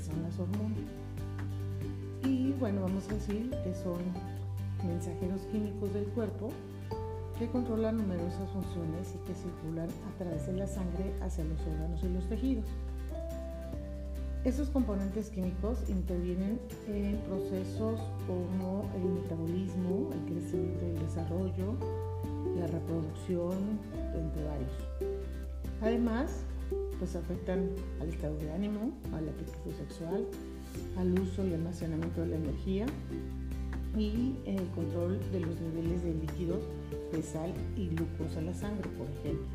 son las hormonas. Y bueno, vamos a decir que son mensajeros químicos del cuerpo que controlan numerosas funciones y que circulan a través de la sangre hacia los órganos y los tejidos. Esos componentes químicos intervienen en procesos como el metabolismo, el crecimiento y el desarrollo, la reproducción, entre varios. Además, pues afectan al estado de ánimo, al apetito sexual, al uso y almacenamiento de la energía y el control de los niveles de líquidos de sal y glucosa en la sangre, por ejemplo.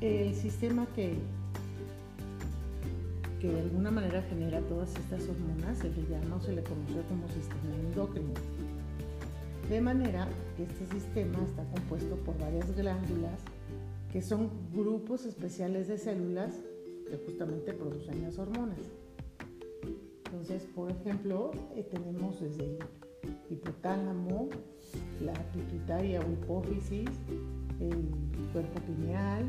El sistema que, que de alguna manera genera todas estas hormonas se le llama o se le conoce como sistema endocrino. De manera que este sistema está compuesto por varias glándulas que son grupos especiales de células que justamente producen las hormonas. Entonces, por ejemplo, eh, tenemos desde el hipotálamo, la pituitaria o hipófisis, el cuerpo pineal,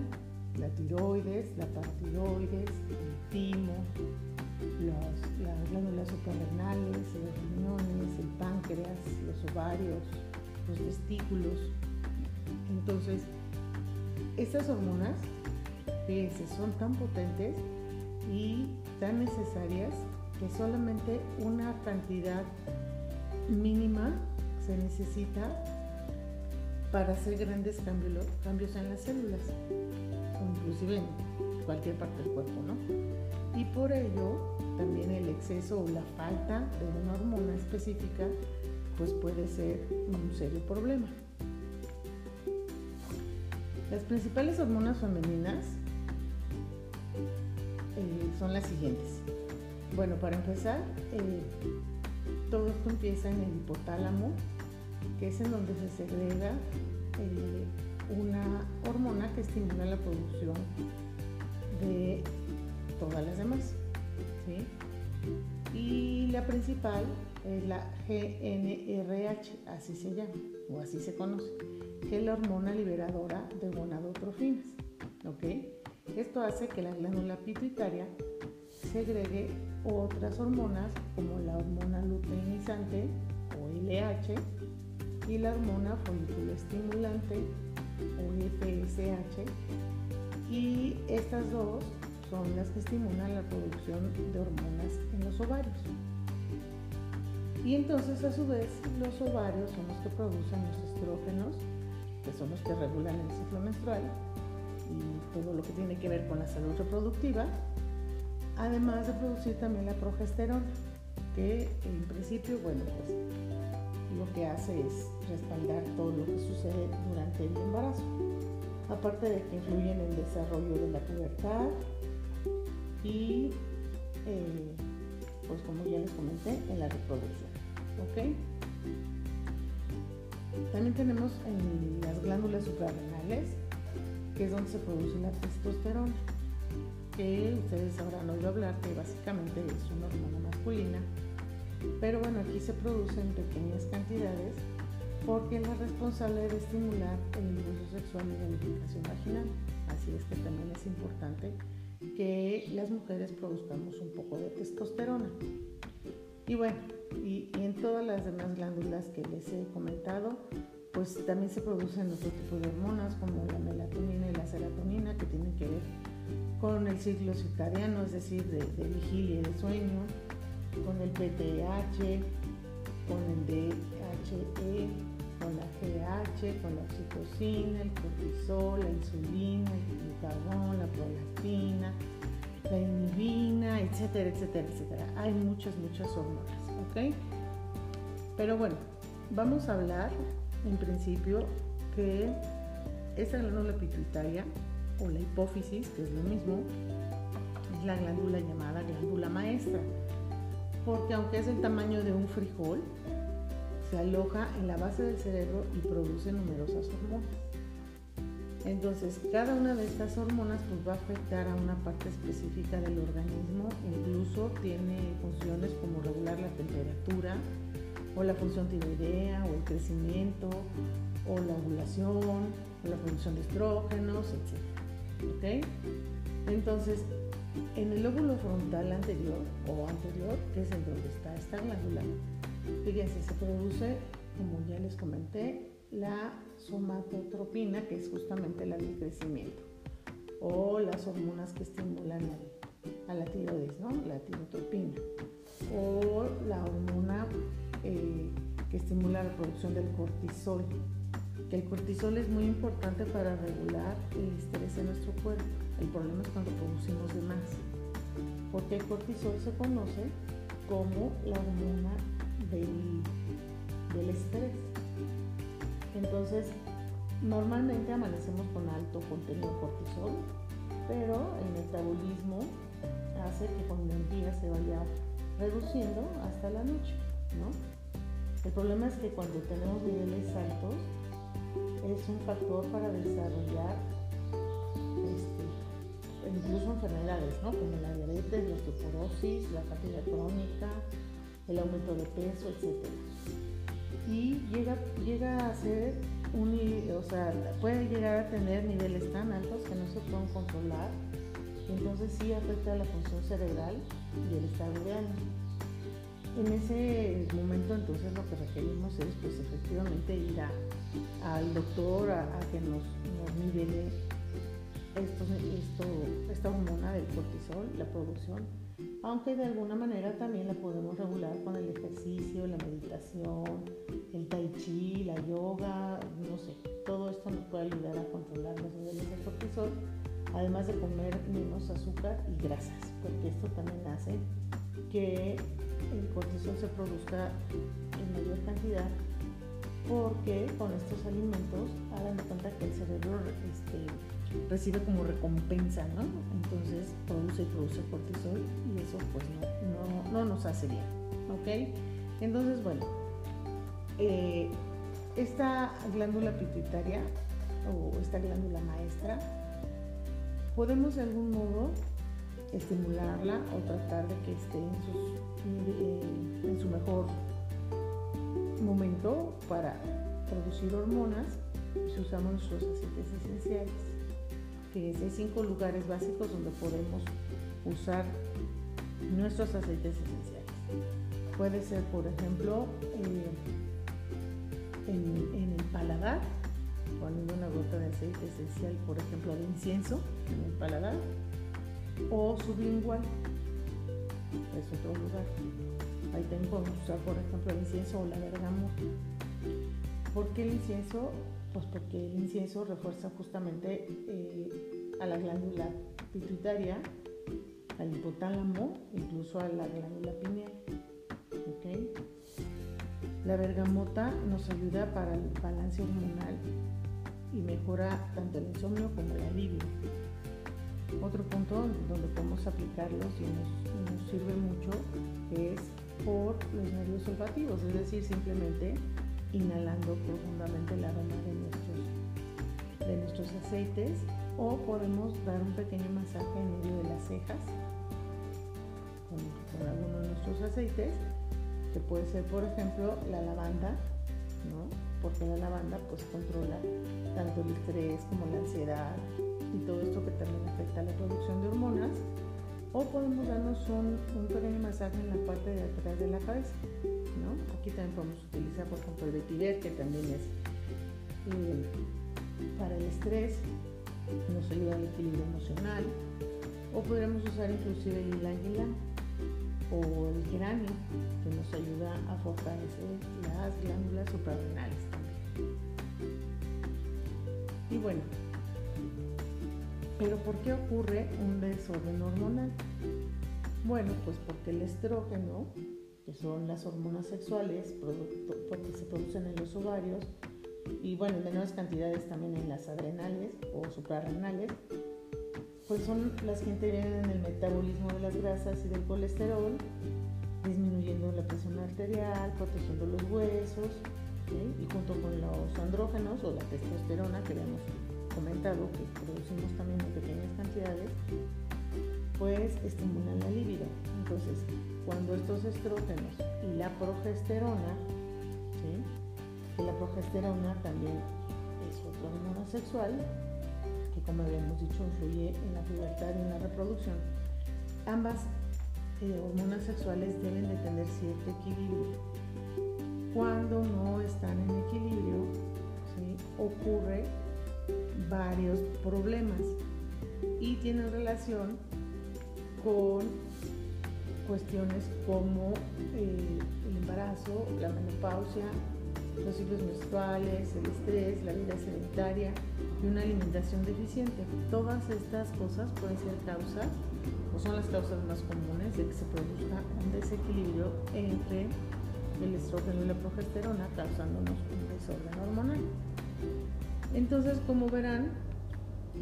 la tiroides, la paratiroides, el timo, las glándulas suprarrenales, los riñones, el páncreas, los ovarios, los testículos. Entonces, estas hormonas, fíjense, son tan potentes y tan necesarias que solamente una cantidad mínima se necesita para hacer grandes cambios, cambios en las células, inclusive en cualquier parte del cuerpo, ¿no? Y por ello, también el exceso o la falta de una hormona específica, pues puede ser un serio problema. Las principales hormonas femeninas eh, son las siguientes. Bueno, para empezar, eh, todo esto empieza en el hipotálamo, que es en donde se segrega eh, una hormona que estimula la producción de todas las demás. Y la principal es la GNRH, así se llama, o así se conoce, que es la hormona liberadora de gonadotrofinas. ¿okay? Esto hace que la glándula pituitaria segregue otras hormonas como la hormona luteinizante o LH y la hormona folículo estimulante o FSH y estas dos son las que estimulan la producción de hormonas en los ovarios. Y entonces a su vez los ovarios son los que producen los estrógenos, que son los que regulan el ciclo menstrual y todo lo que tiene que ver con la salud reproductiva además de producir también la progesterona, que en principio, bueno, pues lo que hace es respaldar todo lo que sucede durante el embarazo. Aparte de que influye en el desarrollo de la pubertad y, eh, pues como ya les comenté, en la reproducción. También tenemos en las glándulas suprarrenales, que es donde se produce la testosterona que ustedes habrán oído hablar que básicamente es una hormona masculina, pero bueno, aquí se produce en pequeñas cantidades porque es la responsable de estimular el impulso sexual y la lubricación vaginal. Así es que también es importante que las mujeres produzcamos un poco de testosterona. Y bueno, y, en todas las demás glándulas que les he comentado, pues también se producen otro tipo de hormonas como la melatonina y la serotonina que tienen que ver con el ciclo circadiano, es decir, de, vigilia y de sueño, con el PTH, con el DHE, con la GH, con la oxitocina, el cortisol, la insulina, el glucagón, la prolactina, la inhibina, etcétera, etcétera, etcétera. Hay muchas, muchas hormonas, Pero bueno, vamos a hablar en principio que esta glándula pituitaria o la hipófisis, que es lo mismo, es la glándula llamada glándula maestra, porque aunque es del tamaño de un frijol, se aloja en la base del cerebro y produce numerosas hormonas. Entonces, cada una de estas hormonas pues, va a afectar a una parte específica del organismo, incluso tiene funciones como regular la temperatura, o la función tiroidea, o el crecimiento, o la ovulación, o la producción de estrógenos, etc. ¿Ok? Entonces, en el lóbulo frontal anterior o anterior, que es en donde está esta glándula, fíjense, se produce, como ya les comenté, la somatotropina, que es justamente la del crecimiento, o las hormonas que estimulan a la tiroides, ¿no? la tirotropina, o la hormona eh, que estimula la producción del cortisol, que el cortisol es muy importante para regular el estrés en nuestro cuerpo. El problema es cuando producimos de más, porque el cortisol se conoce como la hormona del, del estrés. Entonces, normalmente amanecemos con alto contenido de cortisol, pero el metabolismo hace que con el día se vaya reduciendo hasta la noche, ¿no? El problema es que cuando tenemos niveles altos es un factor para desarrollar este, incluso enfermedades, ¿no? Como la diabetes, la osteoporosis, la fatiga crónica, el aumento de peso, etc y llega, llega a ser un, o sea, puede llegar a tener niveles tan altos que no se pueden controlar, entonces sí afecta la función cerebral y el estado de ánimo. En ese momento entonces lo que requerimos es pues efectivamente ir al doctor a, que nos, nos nivele hormona del cortisol, la producción aunque de alguna manera también la podemos regular con el ejercicio, la meditación, el tai chi, la yoga, no sé, todo esto nos puede ayudar a controlar los niveles de cortisol, además de comer menos azúcar y grasas, porque esto también hace que el cortisol se produzca en mayor cantidad porque con estos alimentos hagan de cuenta que el cerebro este, recibe como recompensa, ¿no? Entonces produce y produce cortisol y eso pues no, no, nos hace bien, ¿ok? Entonces, bueno, eh, esta glándula pituitaria o esta glándula maestra, podemos de algún modo estimularla o tratar de que esté en, eh, en su mejor momento para producir hormonas si usamos nuestros aceites esenciales hay cinco lugares básicos donde podemos usar nuestros aceites esenciales. Puede ser, por ejemplo, eh, en, el paladar, poniendo una gota de aceite esencial, por ejemplo, de incienso en el paladar, o sublingual, es otro lugar. Ahí también podemos usar, por ejemplo, el incienso o la bergamota. ¿Por qué el incienso? Pues porque el incienso refuerza justamente eh, a la glándula pituitaria, al hipotálamo, incluso a la glándula pineal. La bergamota nos ayuda para el balance hormonal y mejora tanto el insomnio como el alivio. Otro punto donde podemos aplicarlos y nos, sirve mucho es por los nervios olfativos, es decir, simplemente inhalando profundamente el aroma de de nuestros aceites o podemos dar un pequeño masaje en medio de las cejas con, alguno de nuestros aceites que puede ser por ejemplo la lavanda ¿no? porque la lavanda pues controla tanto el estrés como la ansiedad y todo esto que también afecta la producción de hormonas o podemos darnos un, pequeño masaje en la parte de atrás de la cabeza. ¿no? Aquí también podemos utilizar, por ejemplo, el vetiver, que también es eh, para el estrés, nos ayuda al equilibrio emocional. O podríamos usar inclusive el águila o el geranio, que nos ayuda a fortalecer las glándulas suprarrenales también. Y bueno, pero ¿por qué ocurre un desorden hormonal? Bueno, pues porque el estrógeno, que son las hormonas sexuales, porque se producen en los ovarios, y bueno, en menores cantidades también en las adrenales o suprarrenales, pues son las que intervienen en el metabolismo de las grasas y del colesterol, disminuyendo la presión arterial, protegiendo los huesos, y junto con los andrógenos o la testosterona que vemos comentado que producimos también en pequeñas cantidades, pues estimulan la libido. Entonces, cuando estos estrógenos y la progesterona, ¿sí? Que la progesterona también es otra hormona sexual, que como habíamos dicho influye en la pubertad y en la reproducción, ambas eh, hormonas sexuales deben de tener cierto equilibrio. Cuando no están en equilibrio, ¿sí? ocurre varios problemas y tienen relación con cuestiones como eh, el embarazo, la menopausia, los ciclos menstruales, el estrés, la vida sedentaria y una alimentación deficiente. Todas estas cosas pueden ser causas o son las causas más comunes de que se produzca un desequilibrio entre el estrógeno y la progesterona, causándonos un desorden hormonal. Entonces, como verán,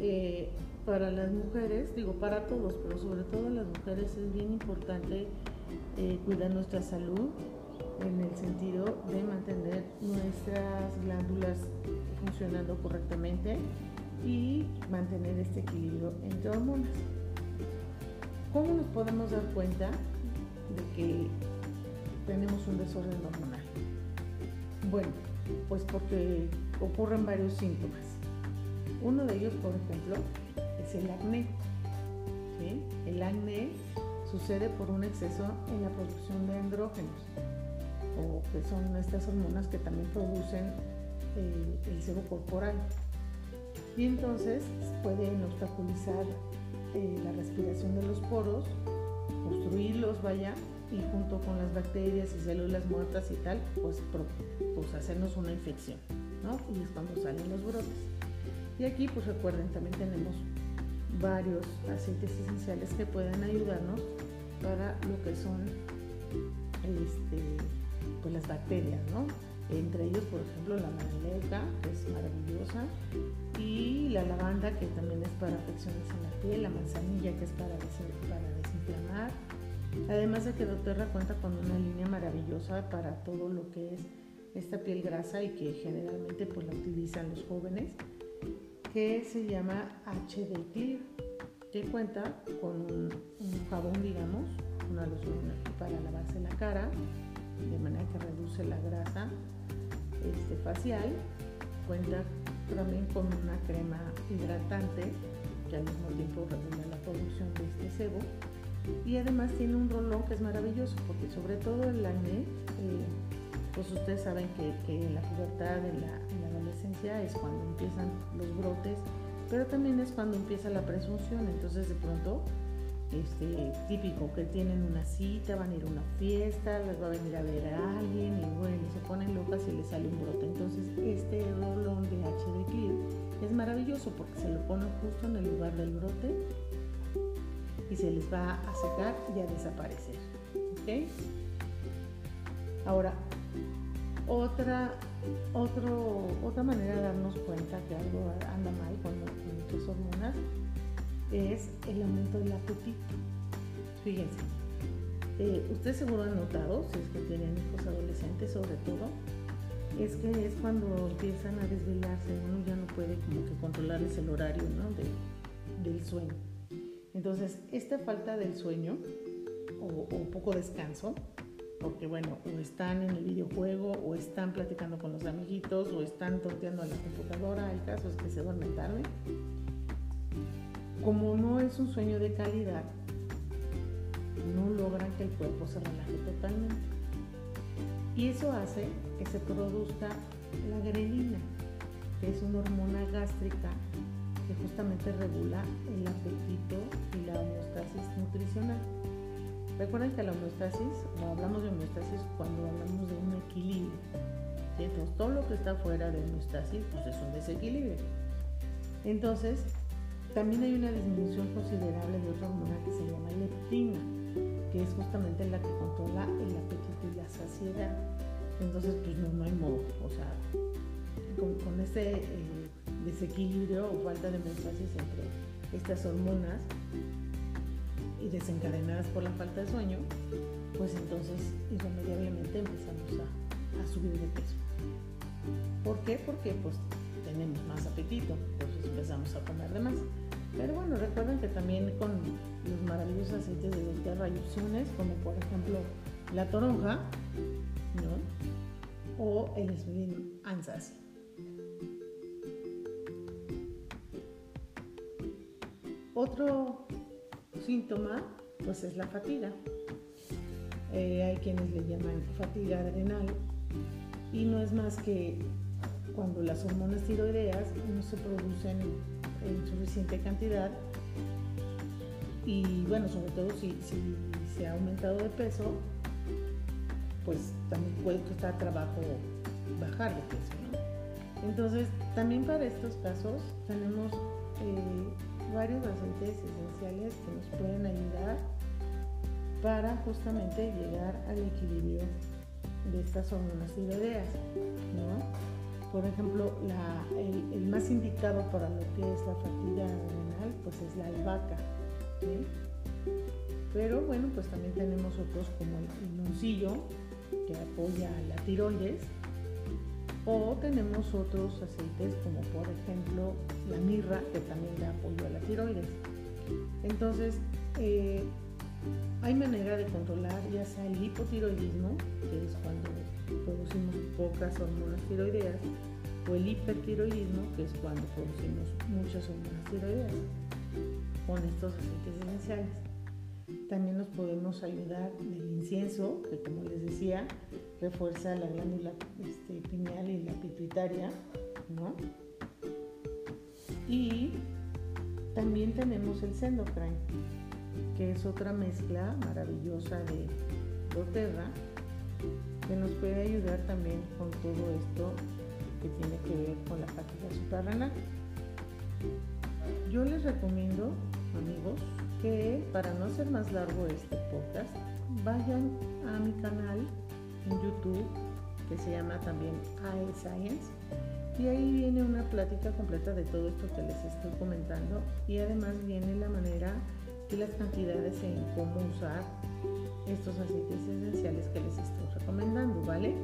eh, para las mujeres, digo para todos, pero sobre todo las mujeres es bien importante eh, cuidar nuestra salud en el sentido de mantener nuestras glándulas funcionando correctamente y mantener este equilibrio entre hormonas. ¿Cómo nos podemos dar cuenta de que tenemos un desorden hormonal? Bueno, pues porque ocurren varios síntomas. Uno de ellos, por ejemplo, es el acné. El acné sucede por un exceso en la producción de andrógenos, o que son estas hormonas que también producen eh, el sebo corporal. Y entonces pueden obstaculizar eh, la respiración de los poros, obstruirlos, vaya, y junto con las bacterias y células muertas y tal, pues, pues hacernos una infección, ¿no? Y es cuando salen los brotes. Y aquí, pues recuerden, también tenemos varios aceites esenciales que pueden ayudarnos para lo que son este, pues las bacterias, ¿no? Entre ellos, por ejemplo, la manaleca, que es maravillosa, y la lavanda, que también es para afecciones en la piel, la manzanilla, que es para, para desinflamar. Además de que doTERRA cuenta con una línea maravillosa para todo lo que es esta piel grasa y que generalmente pues, la utilizan los jóvenes que se llama HD Clear, que cuenta con un, jabón, digamos, una loción para lavarse la cara, de manera que reduce la grasa este, facial. Cuenta también con una crema hidratante que al mismo tiempo regula la producción de este sebo. Y además tiene un rolón que es maravilloso porque sobre todo el acné, eh, pues ustedes saben que, en la pubertad, en la, adolescencia es cuando empiezan los brotes, pero también es cuando empieza la presunción, entonces de pronto, este, típico que tienen una cita, van a ir a una fiesta, les va a venir a ver a alguien y bueno, se ponen locas y les sale un brote. Entonces este rolón de HD Clear es maravilloso porque se lo ponen justo en el lugar del brote y se les va a secar y a desaparecer. ¿ok? Ahora, otra, otro, otra manera de darnos cuenta que algo anda mal con, nuestras hormonas es el aumento del apetito. Fíjense, eh, ustedes seguro han notado, si es que tienen hijos adolescentes sobre todo, es que es cuando empiezan a desvelarse, uno ya no puede como que controlarles el horario del sueño. Entonces, esta falta del sueño o, o poco descanso porque bueno, o están en el videojuego, o están platicando con los amiguitos, o están torteando a la computadora, el caso es que se duermen tarde. Como no es un sueño de calidad, no logran que el cuerpo se relaje totalmente. Y eso hace que se produzca la grelina, que es una hormona gástrica que justamente regula el apetito y la homeostasis nutricional. Recuerden que la homeostasis, hablamos de homeostasis cuando hablamos de un equilibrio. Entonces, todo lo que está fuera de homeostasis pues es un desequilibrio. Entonces, también hay una disminución considerable de otra hormona que se llama leptina, que es justamente la que controla el apetito y la saciedad. Entonces, pues no, hay modo. O sea, con, ese eh, desequilibrio o falta de homeostasis entre estas hormonas, y desencadenadas por la falta de sueño, pues entonces irremediablemente empezamos a, subir de peso. ¿Por qué? Porque pues tenemos más apetito, entonces empezamos a comer de más. Pero bueno, recuerden que también con los maravillosos aceites de tierra hay opciones, como por ejemplo la toronja, ¿no? O el Slim Ansas. Otro síntoma, pues es la fatiga. Eh, hay quienes le llaman fatiga adrenal y no es más que cuando las hormonas tiroideas no se producen en suficiente cantidad y bueno, sobre todo si, se ha aumentado de peso, pues también puede costar trabajo bajar de peso. Entonces, también para estos casos tenemos eh, varios aceites esenciales que nos pueden ayudar para justamente llegar al equilibrio de estas hormonas tiroideas. Por ejemplo, el, más indicado para lo que es la fatiga adrenal pues es la albahaca. Pero bueno, pues también tenemos otros como el limoncillo que apoya la tiroides o tenemos otros aceites como por ejemplo la mirra que también da apoyo a la tiroides. Entonces, eh, hay manera de controlar ya sea el hipotiroidismo, que es cuando producimos pocas hormonas tiroideas, o el hipertiroidismo, que es cuando producimos muchas hormonas tiroideas, con estos aceites esenciales. También nos podemos ayudar del incienso, que como les decía, refuerza la glándula este, pineal y la pituitaria, ¿no? Y también tenemos el sendocrine, que es otra mezcla maravillosa de doTERRA, que nos puede ayudar también con todo esto que tiene que ver con la fatiga suprarrenal. Yo les recomiendo, amigos, que para no hacer más largo este podcast, vayan a mi canal en YouTube que se llama también AE Science y ahí viene una plática completa de todo esto que les estoy comentando y además viene la manera y las cantidades en cómo usar estos aceites esenciales que les estoy recomendando, ¿vale?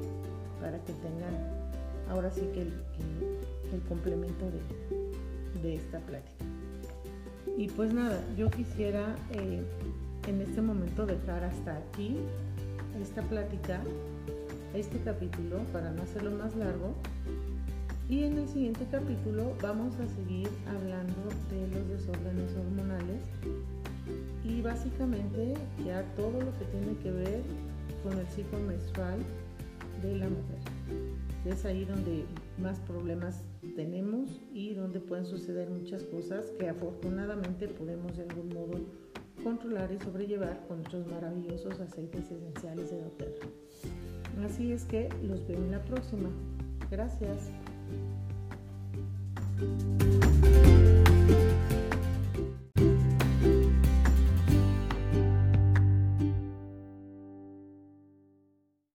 Para que tengan ahora sí que el, complemento de, esta plática. Y pues nada, yo quisiera eh, en este momento dejar hasta aquí esta plática, este capítulo, para no hacerlo más largo. Y en el siguiente capítulo vamos a seguir hablando de los desórdenes hormonales y básicamente ya todo lo que tiene que ver con el ciclo menstrual de la mujer. Es ahí donde más problemas tenemos y donde pueden suceder muchas cosas que afortunadamente podemos de algún modo controlar y sobrellevar con nuestros maravillosos aceites esenciales de doTERRA. Así es que los veo en la próxima. Gracias.